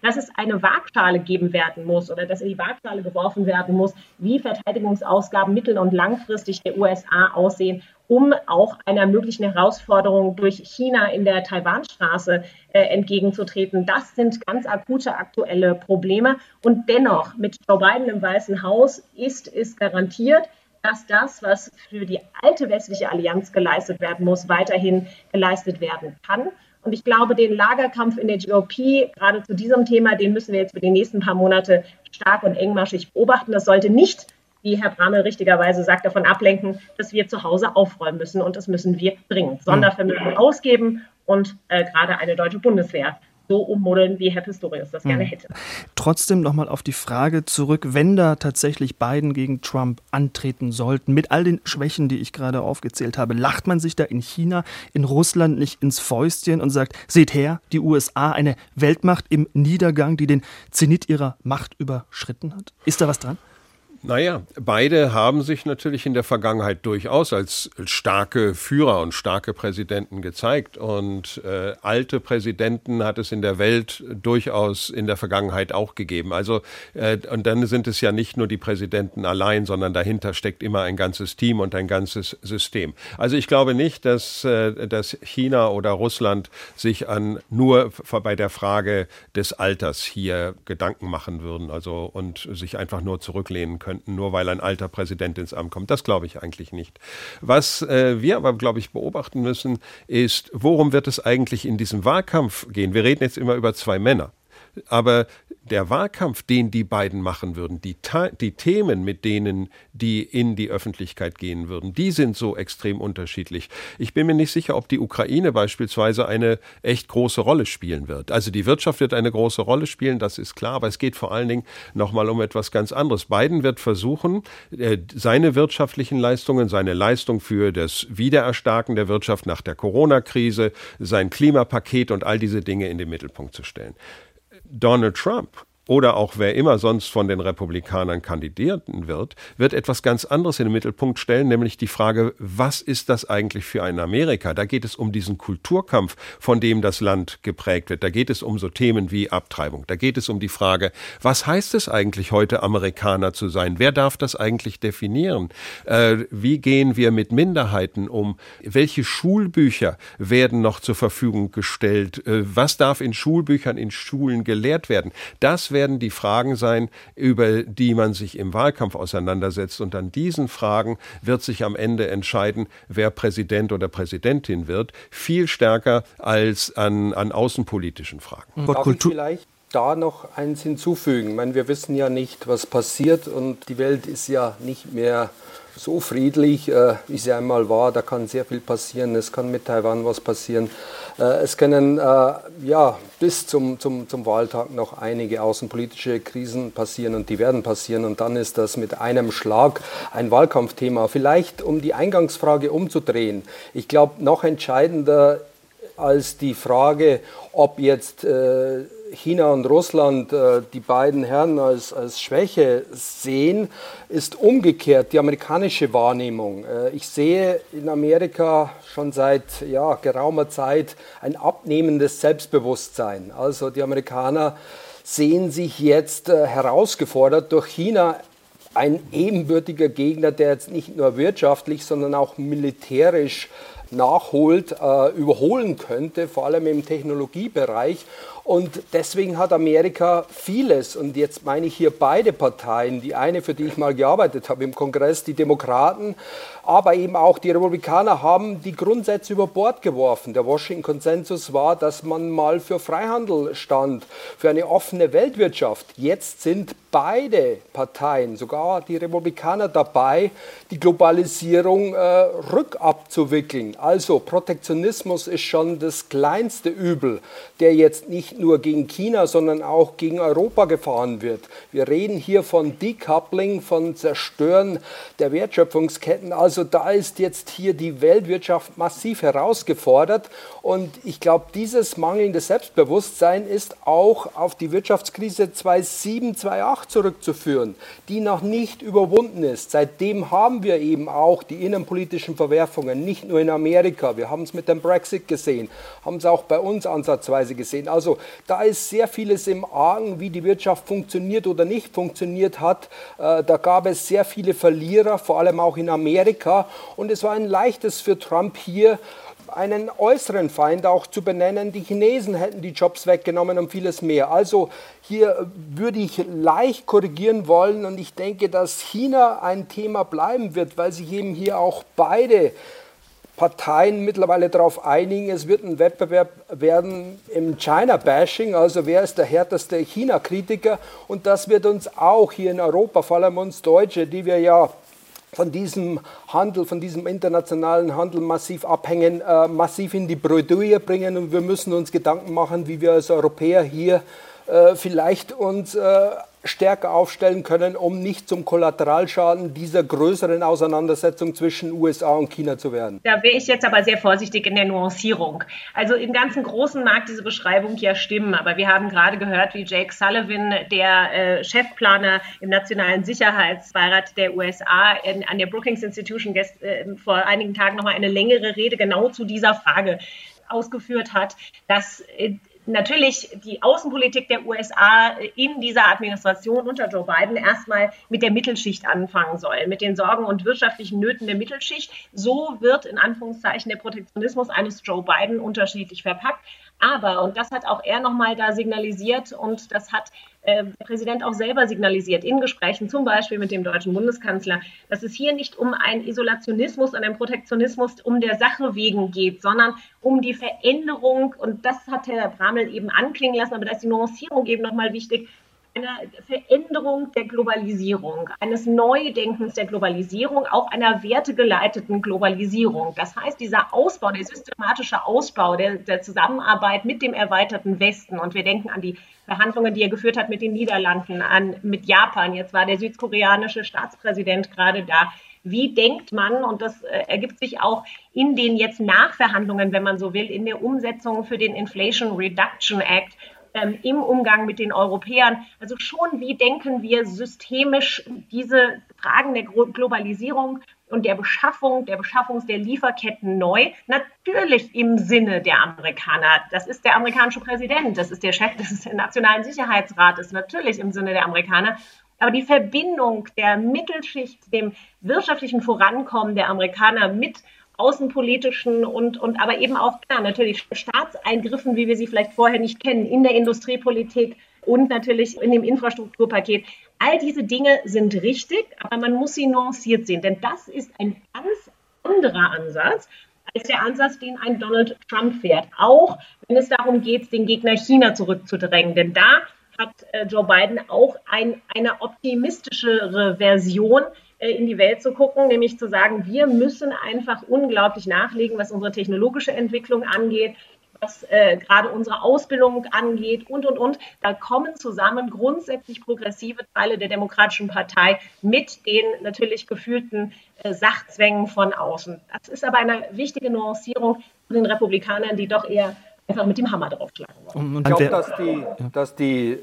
dass es eine Waagschale geben werden muss oder dass in die Waagschale geworfen werden muss, wie Verteidigungsausgaben mittel- und langfristig der USA aussehen um auch einer möglichen Herausforderung durch China in der Taiwanstraße äh, entgegenzutreten. Das sind ganz akute aktuelle Probleme. Und dennoch, mit Joe Biden im Weißen Haus ist es garantiert, dass das, was für die alte westliche Allianz geleistet werden muss, weiterhin geleistet werden kann. Und ich glaube, den Lagerkampf in der GOP, gerade zu diesem Thema, den müssen wir jetzt für die nächsten paar Monate stark und engmaschig beobachten. Das sollte nicht wie Herr Bramel richtigerweise sagt, davon ablenken, dass wir zu Hause aufräumen müssen und das müssen wir dringend. Sondervermögen ausgeben und äh, gerade eine deutsche Bundeswehr so ummodeln, wie Herr Pistorius das gerne hm. hätte. Trotzdem nochmal auf die Frage zurück, wenn da tatsächlich Biden gegen Trump antreten sollten, mit all den Schwächen, die ich gerade aufgezählt habe, lacht man sich da in China, in Russland nicht ins Fäustchen und sagt, seht her, die USA, eine Weltmacht im Niedergang, die den Zenit ihrer Macht überschritten hat? Ist da was dran? Naja, beide haben sich natürlich in der Vergangenheit durchaus als starke Führer und starke Präsidenten gezeigt. Und äh, alte Präsidenten hat es in der Welt durchaus in der Vergangenheit auch gegeben. Also, äh, und dann sind es ja nicht nur die Präsidenten allein, sondern dahinter steckt immer ein ganzes Team und ein ganzes System. Also ich glaube nicht, dass, äh, dass China oder Russland sich an nur bei der Frage des Alters hier Gedanken machen würden, also und sich einfach nur zurücklehnen können könnten, nur weil ein alter Präsident ins Amt kommt. Das glaube ich eigentlich nicht. Was äh, wir aber, glaube ich, beobachten müssen, ist, worum wird es eigentlich in diesem Wahlkampf gehen? Wir reden jetzt immer über zwei Männer. Aber der Wahlkampf, den die beiden machen würden, die, die Themen, mit denen die in die Öffentlichkeit gehen würden, die sind so extrem unterschiedlich. Ich bin mir nicht sicher, ob die Ukraine beispielsweise eine echt große Rolle spielen wird. Also die Wirtschaft wird eine große Rolle spielen, das ist klar, aber es geht vor allen Dingen nochmal um etwas ganz anderes. Biden wird versuchen, äh, seine wirtschaftlichen Leistungen, seine Leistung für das Wiedererstarken der Wirtschaft nach der Corona-Krise, sein Klimapaket und all diese Dinge in den Mittelpunkt zu stellen. Donald Trump oder auch wer immer sonst von den Republikanern kandidieren wird, wird etwas ganz anderes in den Mittelpunkt stellen, nämlich die Frage, was ist das eigentlich für ein Amerika? Da geht es um diesen Kulturkampf, von dem das Land geprägt wird. Da geht es um so Themen wie Abtreibung. Da geht es um die Frage, was heißt es eigentlich heute, Amerikaner zu sein? Wer darf das eigentlich definieren? Äh, wie gehen wir mit Minderheiten um? Welche Schulbücher werden noch zur Verfügung gestellt? Äh, was darf in Schulbüchern in Schulen gelehrt werden? Das werden die Fragen sein, über die man sich im Wahlkampf auseinandersetzt. Und an diesen Fragen wird sich am Ende entscheiden, wer Präsident oder Präsidentin wird, viel stärker als an, an außenpolitischen Fragen. Darf ich vielleicht da noch eins hinzufügen? Ich meine, wir wissen ja nicht, was passiert und die Welt ist ja nicht mehr so friedlich, äh, wie sie einmal war. Da kann sehr viel passieren. Es kann mit Taiwan was passieren. Äh, es können äh, ja, bis zum, zum, zum Wahltag noch einige außenpolitische Krisen passieren und die werden passieren. Und dann ist das mit einem Schlag ein Wahlkampfthema. Vielleicht, um die Eingangsfrage umzudrehen. Ich glaube, noch entscheidender als die Frage, ob jetzt äh, China und Russland äh, die beiden Herren als, als Schwäche sehen, ist umgekehrt die amerikanische Wahrnehmung. Äh, ich sehe in Amerika schon seit ja, geraumer Zeit ein abnehmendes Selbstbewusstsein. Also die Amerikaner sehen sich jetzt äh, herausgefordert durch China ein ebenbürtiger Gegner, der jetzt nicht nur wirtschaftlich, sondern auch militärisch nachholt, äh, überholen könnte, vor allem im Technologiebereich. Und deswegen hat Amerika vieles, und jetzt meine ich hier beide Parteien, die eine, für die ich mal gearbeitet habe im Kongress, die Demokraten, aber eben auch die Republikaner haben die Grundsätze über Bord geworfen. Der Washington-Konsensus war, dass man mal für Freihandel stand, für eine offene Weltwirtschaft. Jetzt sind beide Parteien, sogar die Republikaner dabei, die Globalisierung äh, rückabzuwickeln. Also Protektionismus ist schon das kleinste Übel, der jetzt nicht nicht nur gegen China, sondern auch gegen Europa gefahren wird. Wir reden hier von Decoupling, von Zerstören der Wertschöpfungsketten. Also da ist jetzt hier die Weltwirtschaft massiv herausgefordert. Und ich glaube, dieses mangelnde Selbstbewusstsein ist auch auf die Wirtschaftskrise 2007, 2008 zurückzuführen, die noch nicht überwunden ist. Seitdem haben wir eben auch die innenpolitischen Verwerfungen, nicht nur in Amerika. Wir haben es mit dem Brexit gesehen, haben es auch bei uns ansatzweise gesehen. Also da ist sehr vieles im Argen, wie die Wirtschaft funktioniert oder nicht funktioniert hat. Äh, da gab es sehr viele Verlierer, vor allem auch in Amerika. Und es war ein leichtes für Trump hier, einen äußeren Feind auch zu benennen. Die Chinesen hätten die Jobs weggenommen und vieles mehr. Also hier würde ich leicht korrigieren wollen und ich denke, dass China ein Thema bleiben wird, weil sich eben hier auch beide Parteien mittlerweile darauf einigen, es wird ein Wettbewerb werden im China-Bashing, also wer ist der härteste China-Kritiker. Und das wird uns auch hier in Europa, vor allem uns Deutsche, die wir ja von diesem Handel, von diesem internationalen Handel massiv abhängen, äh, massiv in die Bredouille bringen. Und wir müssen uns Gedanken machen, wie wir als Europäer hier äh, vielleicht uns äh, stärker aufstellen können, um nicht zum Kollateralschaden dieser größeren Auseinandersetzung zwischen USA und China zu werden? Da wäre ich jetzt aber sehr vorsichtig in der Nuancierung. Also im ganzen Großen mag diese Beschreibung ja stimmen, aber wir haben gerade gehört, wie Jake Sullivan, der äh, Chefplaner im Nationalen Sicherheitsbeirat der USA, in, an der Brookings Institution gest, äh, vor einigen Tagen nochmal eine längere Rede genau zu dieser Frage ausgeführt hat, dass äh, natürlich die Außenpolitik der USA in dieser Administration unter Joe Biden erstmal mit der Mittelschicht anfangen soll, mit den Sorgen und wirtschaftlichen Nöten der Mittelschicht. So wird in Anführungszeichen der Protektionismus eines Joe Biden unterschiedlich verpackt. Aber, und das hat auch er nochmal da signalisiert und das hat äh, der Präsident auch selber signalisiert in Gesprächen, zum Beispiel mit dem deutschen Bundeskanzler, dass es hier nicht um einen Isolationismus und einen Protektionismus um der Sache wegen geht, sondern um die Veränderung, und das hat Herr Bramel eben anklingen lassen, aber da ist die Nuancierung eben nochmal wichtig, einer Veränderung der Globalisierung, eines Neudenkens der Globalisierung, auch einer wertegeleiteten Globalisierung. Das heißt, dieser Ausbau, der systematische Ausbau der, der Zusammenarbeit mit dem erweiterten Westen, und wir denken an die Verhandlungen, die er geführt hat mit den Niederlanden, an, mit Japan, jetzt war der südkoreanische Staatspräsident gerade da, wie denkt man, und das äh, ergibt sich auch in den jetzt Nachverhandlungen, wenn man so will, in der Umsetzung für den Inflation Reduction Act, ähm, im Umgang mit den Europäern. Also schon, wie denken wir systemisch diese Fragen der Globalisierung und der Beschaffung, der Beschaffung der Lieferketten neu. Natürlich im Sinne der Amerikaner. Das ist der amerikanische Präsident, das ist der Chef des Nationalen Sicherheitsrates, natürlich im Sinne der Amerikaner. Aber die Verbindung der Mittelschicht, dem wirtschaftlichen Vorankommen der Amerikaner mit außenpolitischen und, und aber eben auch ja, natürlich Staatseingriffen, wie wir sie vielleicht vorher nicht kennen, in der Industriepolitik und natürlich in dem Infrastrukturpaket. All diese Dinge sind richtig, aber man muss sie nuanciert sehen, denn das ist ein ganz anderer Ansatz als der Ansatz, den ein Donald Trump fährt. Auch wenn es darum geht, den Gegner China zurückzudrängen. Denn da hat äh, Joe Biden auch ein, eine optimistischere Version in die Welt zu gucken, nämlich zu sagen, wir müssen einfach unglaublich nachlegen, was unsere technologische Entwicklung angeht, was äh, gerade unsere Ausbildung angeht und, und, und. Da kommen zusammen grundsätzlich progressive Teile der Demokratischen Partei mit den natürlich gefühlten äh, Sachzwängen von außen. Das ist aber eine wichtige Nuancierung von den Republikanern, die doch eher einfach mit dem Hammer draufschlagen wollen. Ich glaube, dass die, dass die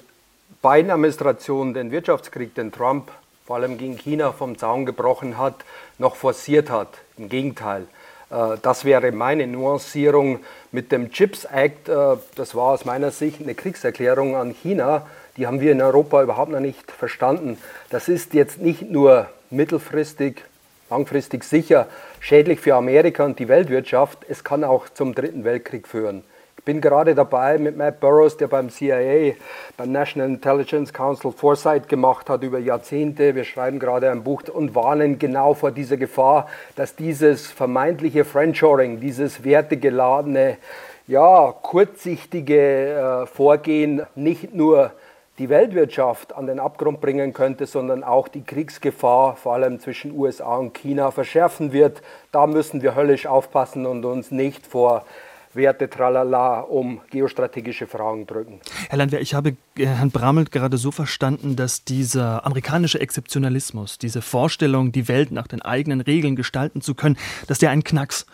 Biden-Administration den Wirtschaftskrieg, den Trump vor allem gegen China vom Zaun gebrochen hat, noch forciert hat. Im Gegenteil. Äh, das wäre meine Nuancierung mit dem CHIPS Act. Äh, das war aus meiner Sicht eine Kriegserklärung an China. Die haben wir in Europa überhaupt noch nicht verstanden. Das ist jetzt nicht nur mittelfristig, langfristig sicher schädlich für Amerika und die Weltwirtschaft. Es kann auch zum Dritten Weltkrieg führen. Bin gerade dabei mit Matt Burrows, der beim CIA, beim National Intelligence Council Foresight gemacht hat über Jahrzehnte. Wir schreiben gerade ein Buch und warnen genau vor dieser Gefahr, dass dieses vermeintliche Friendshoring, dieses wertegeladene, ja, kurzsichtige äh, Vorgehen nicht nur die Weltwirtschaft an den Abgrund bringen könnte, sondern auch die Kriegsgefahr, vor allem zwischen USA und China, verschärfen wird. Da müssen wir höllisch aufpassen und uns nicht vor Werte tralala um geostrategische Fragen drücken. Herr Landwehr, ich habe äh, Herrn Brammelt gerade so verstanden, dass dieser amerikanische Exzeptionalismus, diese Vorstellung, die Welt nach den eigenen Regeln gestalten zu können, dass der einen Knacks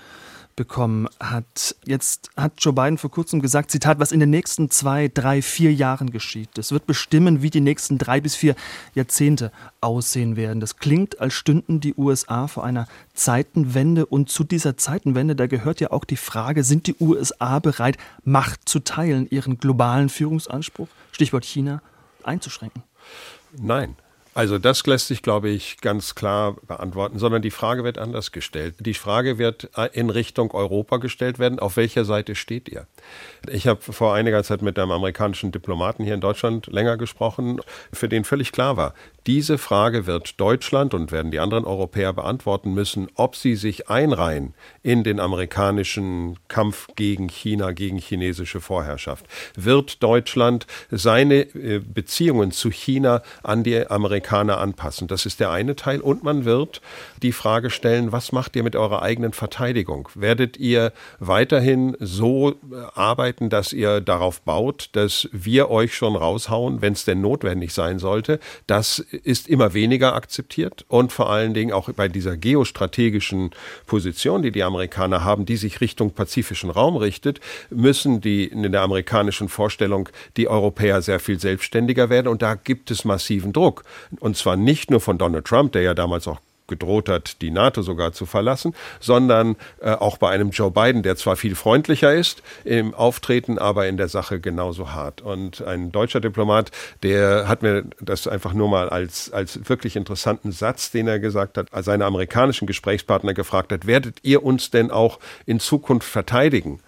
bekommen hat. Jetzt hat Joe Biden vor kurzem gesagt, Zitat, was in den nächsten zwei, drei, vier Jahren geschieht. Das wird bestimmen, wie die nächsten drei bis vier Jahrzehnte aussehen werden. Das klingt, als stünden die USA vor einer Zeitenwende. Und zu dieser Zeitenwende, da gehört ja auch die Frage, sind die USA bereit, Macht zu teilen, ihren globalen Führungsanspruch, Stichwort China, einzuschränken? Nein, also das lässt sich, glaube ich, ganz klar beantworten, sondern die Frage wird anders gestellt. Die Frage wird äh, in Richtung Europa gestellt werden, auf welcher Seite steht ihr? Ich habe vor einiger Zeit mit einem amerikanischen Diplomaten hier in Deutschland länger gesprochen, für den völlig klar war, Diese Frage wird Deutschland und werden die anderen Europäer beantworten müssen, ob sie sich einreihen in den amerikanischen Kampf gegen China, gegen chinesische Vorherrschaft. Wird Deutschland seine äh, Beziehungen zu China an die Amerikaner anpassen? Das ist der eine Teil. Und man wird die Frage stellen, was macht ihr mit eurer eigenen Verteidigung? Werdet ihr weiterhin so äh, arbeiten, dass ihr darauf baut, dass wir euch schon raushauen, wenn es denn notwendig sein sollte? Das ist immer weniger akzeptiert und vor allen Dingen auch bei dieser geostrategischen Position, die die Amerikaner haben, die sich Richtung pazifischen Raum richtet, müssen die in der amerikanischen Vorstellung die Europäer sehr viel selbstständiger werden und da gibt es massiven Druck. Und zwar nicht nur von Donald Trump, der ja damals auch gedroht hat, die NATO sogar zu verlassen, sondern äh, auch bei einem Joe Biden, der zwar viel freundlicher ist im Auftreten, aber in der Sache genauso hart. Und ein deutscher Diplomat, der hat mir das einfach nur mal als, als wirklich interessanten Satz, den er gesagt hat, seine amerikanischen Gesprächspartner gefragt hat, werdet ihr uns denn auch in Zukunft verteidigen?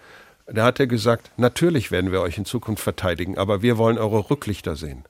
Da hat er gesagt, natürlich werden wir euch in Zukunft verteidigen, aber wir wollen eure Rücklichter sehen.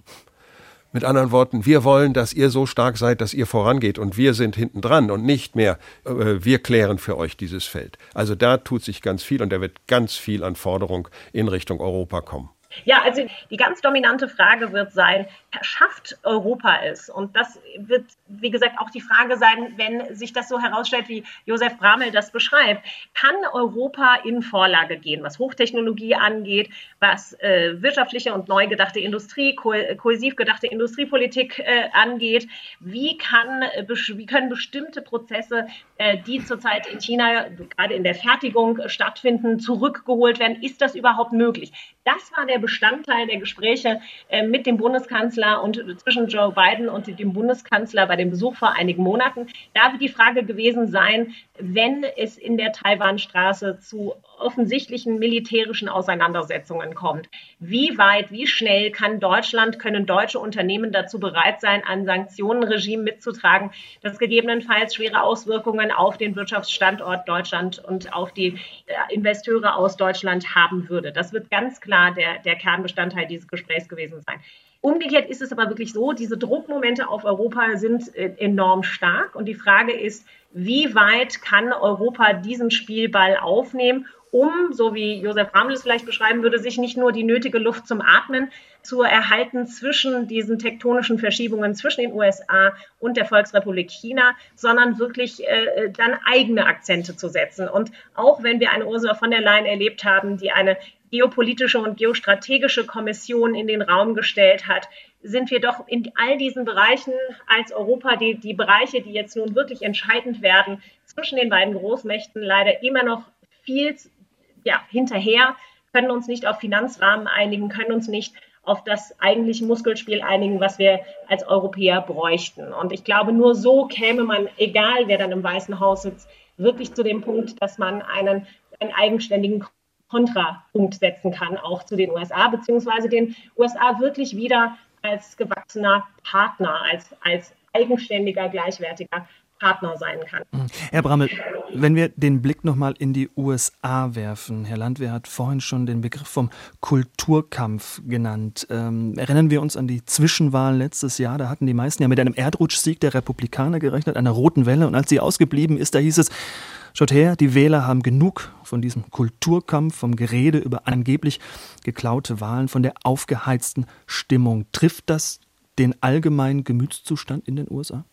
Mit anderen Worten, wir wollen, dass ihr so stark seid, dass ihr vorangeht und wir sind hinten dran und nicht mehr, äh, wir klären für euch dieses Feld. Also da tut sich ganz viel und da wird ganz viel an Forderung in Richtung Europa kommen. Ja, also die ganz dominante Frage wird sein, schafft Europa es? Und das wird, wie gesagt, auch die Frage sein, wenn sich das so herausstellt, wie Josef Bramel das beschreibt. Kann Europa in Vorlage gehen, was Hochtechnologie angeht, was äh, wirtschaftliche und neu gedachte Industrie, ko kohäsiv gedachte Industriepolitik äh, angeht? Wie, kann, äh, wie können bestimmte Prozesse, äh, die zurzeit in China gerade in der Fertigung stattfinden, zurückgeholt werden? Ist das überhaupt möglich? Das war der Bestandteil der Gespräche äh, mit dem Bundeskanzler und zwischen Joe Biden und dem Bundeskanzler bei dem Besuch vor einigen Monaten. Da wird die Frage gewesen sein, wenn es in der Taiwanstraße zu offensichtlichen militärischen Auseinandersetzungen kommt. Wie weit, wie schnell kann Deutschland, können deutsche Unternehmen dazu bereit sein, ein Sanktionenregime mitzutragen, das gegebenenfalls schwere Auswirkungen auf den Wirtschaftsstandort Deutschland und auf die äh, Investeure aus Deutschland haben würde? Das wird ganz klar der, der Kernbestandteil dieses Gesprächs gewesen sein. Umgekehrt ist es aber wirklich so, diese Druckmomente auf Europa sind äh, enorm stark. Und die Frage ist, wie weit kann Europa diesen Spielball aufnehmen, um, so wie Josef Ramel es vielleicht beschreiben würde, sich nicht nur die nötige Luft zum Atmen zu erhalten zwischen diesen tektonischen Verschiebungen zwischen den USA und der Volksrepublik China, sondern wirklich äh, dann eigene Akzente zu setzen. Und auch wenn wir eine Ursula von der Leyen erlebt haben, die eine geopolitische und geostrategische Kommission in den Raum gestellt hat, sind wir doch in all diesen Bereichen als Europa, die, die Bereiche, die jetzt nun wirklich entscheidend werden, zwischen den beiden Großmächten leider immer noch viel ja, hinterher, können uns nicht auf Finanzrahmen einigen, können uns nicht auf das eigentliche Muskelspiel einigen, was wir als Europäer bräuchten. Und ich glaube, nur so käme man, egal wer dann im Weißen Haus sitzt, wirklich zu dem Punkt, dass man einen, einen eigenständigen Kontrapunkt setzen kann, auch zu den USA, beziehungsweise den USA wirklich wieder als gewachsener Partner, als, als eigenständiger, gleichwertiger Partner sein kann. Mhm. Herr Brammel, wenn wir den Blick nochmal in die USA werfen, Herr Landwehr hat vorhin schon den Begriff vom Kulturkampf genannt. Ähm, erinnern wir uns an die Zwischenwahl letztes Jahr, da hatten die meisten ja mit einem Erdrutschsieg der Republikaner gerechnet, einer roten Welle, und als sie ausgeblieben ist, da hieß es, Schaut her, die Wähler haben genug von diesem Kulturkampf, vom Gerede über angeblich geklaute Wahlen, von der aufgeheizten Stimmung. Trifft das den allgemeinen Gemütszustand in den USA?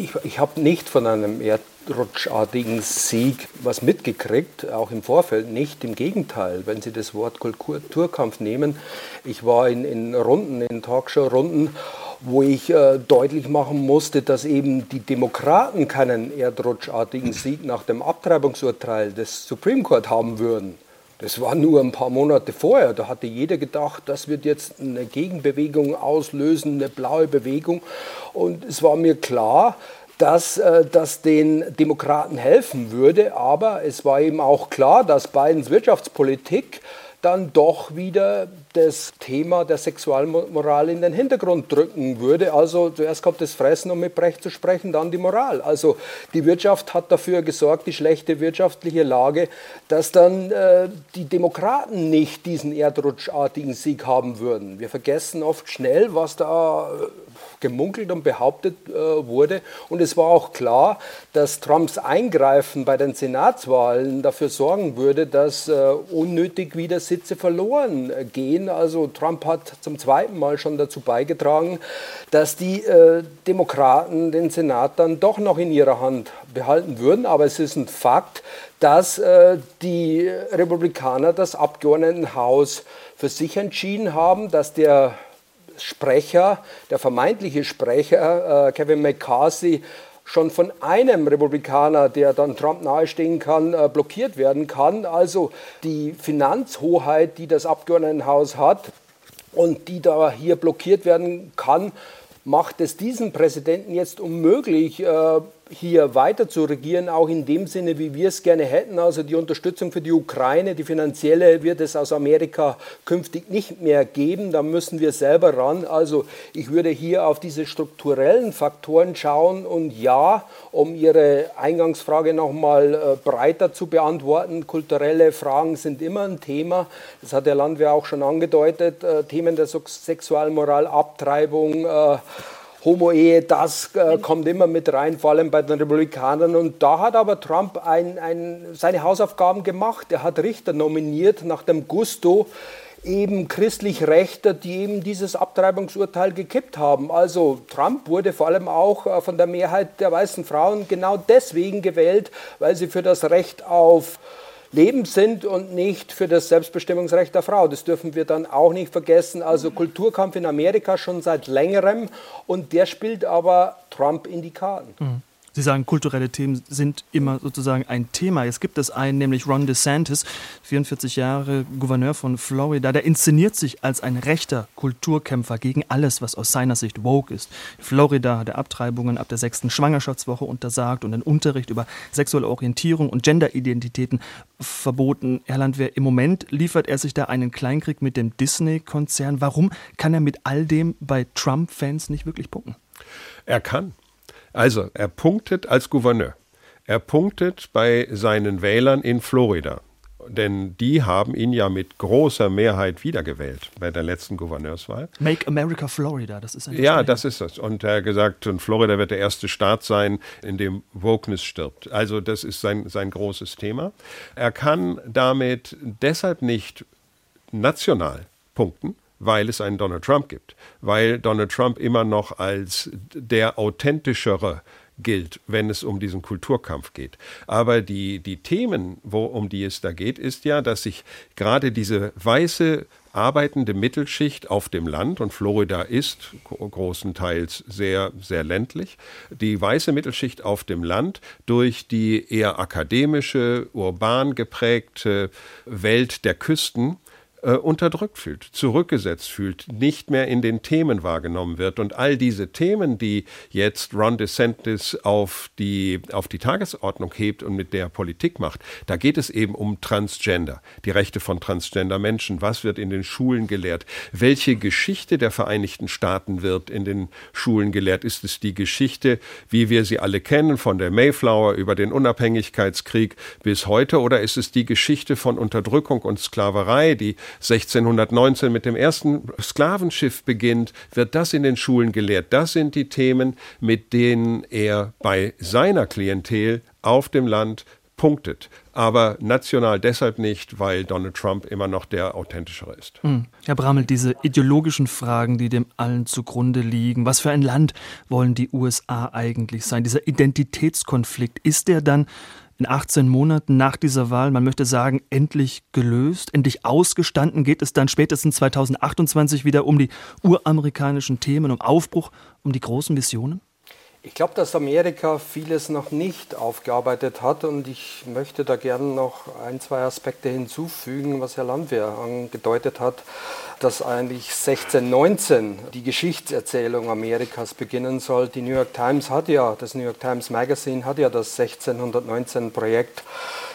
Ich, ich habe nicht von einem erdrutschartigen Sieg was mitgekriegt, auch im Vorfeld nicht. Im Gegenteil, wenn Sie das Wort Kulturkampf nehmen, ich war in, in Runden, in Talkshow-Runden, wo ich äh, deutlich machen musste, dass eben die Demokraten keinen erdrutschartigen Sieg nach dem Abtreibungsurteil des Supreme Court haben würden. Das war nur ein paar Monate vorher. Da hatte jeder gedacht, das wird jetzt eine Gegenbewegung auslösen, eine blaue Bewegung. Und es war mir klar, dass äh, das den Demokraten helfen würde. Aber es war eben auch klar, dass Bidens Wirtschaftspolitik dann doch wieder das Thema der Sexualmoral in den Hintergrund drücken würde. Also zuerst kommt das Fressen, um mit Brecht zu sprechen, dann die Moral. Also die Wirtschaft hat dafür gesorgt, die schlechte wirtschaftliche Lage, dass dann äh, die Demokraten nicht diesen erdrutschartigen Sieg haben würden. Wir vergessen oft schnell, was da äh, gemunkelt und behauptet äh, wurde. Und es war auch klar, dass Trumps Eingreifen bei den Senatswahlen dafür sorgen würde, dass äh, unnötig wieder Sitze verloren äh, gehen. Also Trump hat zum zweiten Mal schon dazu beigetragen, dass die äh, Demokraten den Senat dann doch noch in ihrer Hand behalten würden. Aber es ist ein Fakt, dass äh, die Republikaner das Abgeordnetenhaus für sich entschieden haben, dass der Sprecher, der vermeintliche Sprecher, äh, Kevin McCarthy, schon von einem Republikaner, der dann Trump nahestehen kann, äh, blockiert werden kann. Also die Finanzhoheit, die das Abgeordnetenhaus hat und die da hier blockiert werden kann, macht es diesem Präsidenten jetzt unmöglich, äh, hier weiter zu regieren, auch in dem Sinne, wie wir es gerne hätten. Also die Unterstützung für die Ukraine, die finanzielle, wird es aus Amerika künftig nicht mehr geben. Da müssen wir selber ran. Also ich würde hier auf diese strukturellen Faktoren schauen und ja, um Ihre Eingangsfrage nochmal äh, breiter zu beantworten, kulturelle Fragen sind immer ein Thema. Das hat der Landwehr auch schon angedeutet. Äh, Themen der Sexualmoral, Abtreibung, äh, Homo-Ehe, das äh, kommt immer mit rein, vor allem bei den Republikanern. Und da hat aber Trump ein, ein, seine Hausaufgaben gemacht. Er hat Richter nominiert nach dem Gusto eben christlich Rechter, die eben dieses Abtreibungsurteil gekippt haben. Also Trump wurde vor allem auch äh, von der Mehrheit der weißen Frauen genau deswegen gewählt, weil sie für das Recht auf Leben sind und nicht für das Selbstbestimmungsrecht der Frau. Das dürfen wir dann auch nicht vergessen. Also Kulturkampf in Amerika schon seit längerem und der spielt aber Trump in die Karten. Mhm. Sie sagen, kulturelle Themen sind immer sozusagen ein Thema. Jetzt gibt es einen, nämlich Ron DeSantis, 44 Jahre Gouverneur von Florida, der inszeniert sich als ein rechter Kulturkämpfer gegen alles, was aus seiner Sicht woke ist. Florida hat er Abtreibungen ab der sechsten Schwangerschaftswoche untersagt und den Unterricht über sexuelle Orientierung und Genderidentitäten verboten. Herr Landwehr, im Moment liefert er sich da einen Kleinkrieg mit dem Disney-Konzern. Warum kann er mit all dem bei Trump-Fans nicht wirklich punkten? Er kann. Also, er punktet als Gouverneur. Er punktet bei seinen Wählern in Florida. Denn die haben ihn ja mit großer Mehrheit wiedergewählt bei der letzten Gouverneurswahl. Make America Florida, das ist ein Ja, das ist es. Und er hat gesagt, und Florida wird der erste Staat sein, in dem Wokeness stirbt. Also das ist sein, sein großes Thema. Er kann damit deshalb nicht national punkten, weil es einen Donald Trump gibt, weil Donald Trump immer noch als der authentischere gilt, wenn es um diesen Kulturkampf geht. Aber die, die Themen, wo, um die es da geht, ist ja, dass sich gerade diese weiße arbeitende Mittelschicht auf dem Land, und Florida ist großenteils sehr, sehr ländlich, die weiße Mittelschicht auf dem Land durch die eher akademische, urban geprägte Welt der Küsten äh, unterdrückt fühlt, zurückgesetzt fühlt, nicht mehr in den Themen wahrgenommen wird. Und all diese Themen, die jetzt Ron DeSantis auf die, auf die Tagesordnung hebt und mit der Politik macht, da geht es eben um Transgender, die Rechte von Transgender-Menschen. Was wird in den Schulen gelehrt? Welche Geschichte der Vereinigten Staaten wird in den Schulen gelehrt? Ist es die Geschichte, wie wir sie alle kennen, von der Mayflower über den Unabhängigkeitskrieg bis heute? Oder ist es die Geschichte von Unterdrückung und Sklaverei, die 1619 mit dem ersten Sklavenschiff beginnt, wird das in den Schulen gelehrt. Das sind die Themen, mit denen er bei seiner Klientel auf dem Land punktet. Aber national deshalb nicht, weil Donald Trump immer noch der authentischere ist. Hm. Herr Brammel, diese ideologischen Fragen, die dem allen zugrunde liegen, was für ein Land wollen die USA eigentlich sein? Dieser Identitätskonflikt, ist der dann in 18 Monaten nach dieser Wahl, man möchte sagen, endlich gelöst, endlich ausgestanden? Geht es dann spätestens 2028 wieder um die uramerikanischen Themen, um Aufbruch, um die großen Visionen? Ich glaube, dass Amerika vieles noch nicht aufgearbeitet hat und ich möchte da gerne noch ein, zwei Aspekte hinzufügen, was Herr Landwehr angedeutet hat, dass eigentlich 1619 die Geschichtserzählung Amerikas beginnen soll. Die New York Times hat ja, das New York Times Magazine hat ja das 1619 Projekt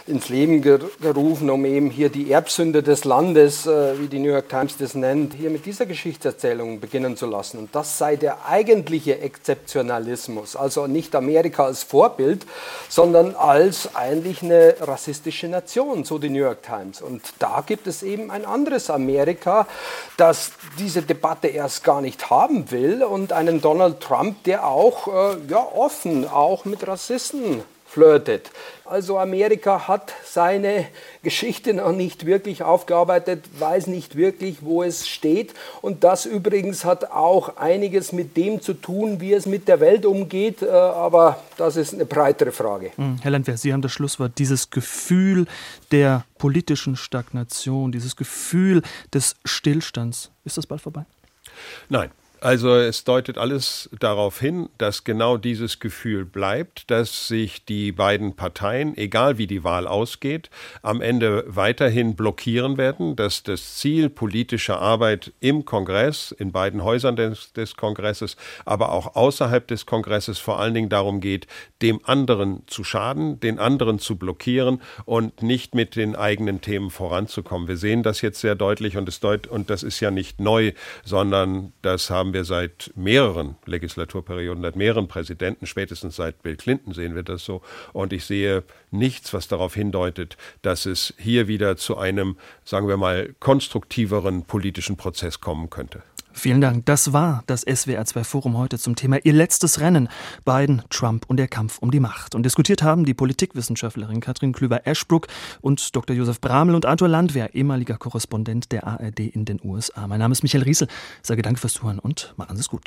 ins Leben gerufen, um eben hier die Erbsünde des Landes, äh, wie die New York Times das nennt, hier mit dieser Geschichtserzählung beginnen zu lassen. Und das sei der eigentliche Exzeptionalismus, also nicht Amerika als Vorbild, sondern als eigentlich eine rassistische Nation, so die New York Times. Und da gibt es eben ein anderes Amerika, das diese Debatte erst gar nicht haben will und einen Donald Trump, der auch äh, ja, offen auch mit Rassisten flirtet. Also Amerika hat seine Geschichte noch nicht wirklich aufgearbeitet, weiß nicht wirklich, wo es steht. Und das übrigens hat auch einiges mit dem zu tun, wie es mit der Welt umgeht. Äh, aber das ist eine breitere Frage. Hm, Herr Landwehr, Sie haben das Schlusswort. Dieses Gefühl der politischen Stagnation, dieses Gefühl des Stillstands, ist das bald vorbei? Nein, also es deutet alles darauf hin, dass genau dieses Gefühl bleibt, dass sich die beiden Parteien, egal wie die Wahl ausgeht, am Ende weiterhin blockieren werden, dass das Ziel politischer Arbeit im Kongress, in beiden Häusern des, des Kongresses, aber auch außerhalb des Kongresses vor allen Dingen darum geht, dem anderen zu schaden, den anderen zu blockieren und nicht mit den eigenen Themen voranzukommen. Wir sehen das jetzt sehr deutlich und, deut und das ist ja nicht neu, sondern das haben wir seit mehreren Legislaturperioden, seit mehreren Präsidenten, spätestens seit Bill Clinton sehen wir das so. Und ich sehe nichts, was darauf hindeutet, dass es hier wieder zu einem, sagen wir mal, konstruktiveren politischen Prozess kommen könnte. Vielen Dank. Das war das SWR2 Forum heute zum Thema Ihr letztes Rennen. Biden, Trump und der Kampf um die Macht. Und diskutiert haben die Politikwissenschaftlerin Katrin Klüver-Eschbruck und Dr. Josef Bramel und Arthur Landwehr, ehemaliger Korrespondent der ARD in den USA. Mein Name ist Michael Riesel. Sage Dank fürs Zuhören und machen Sie es gut.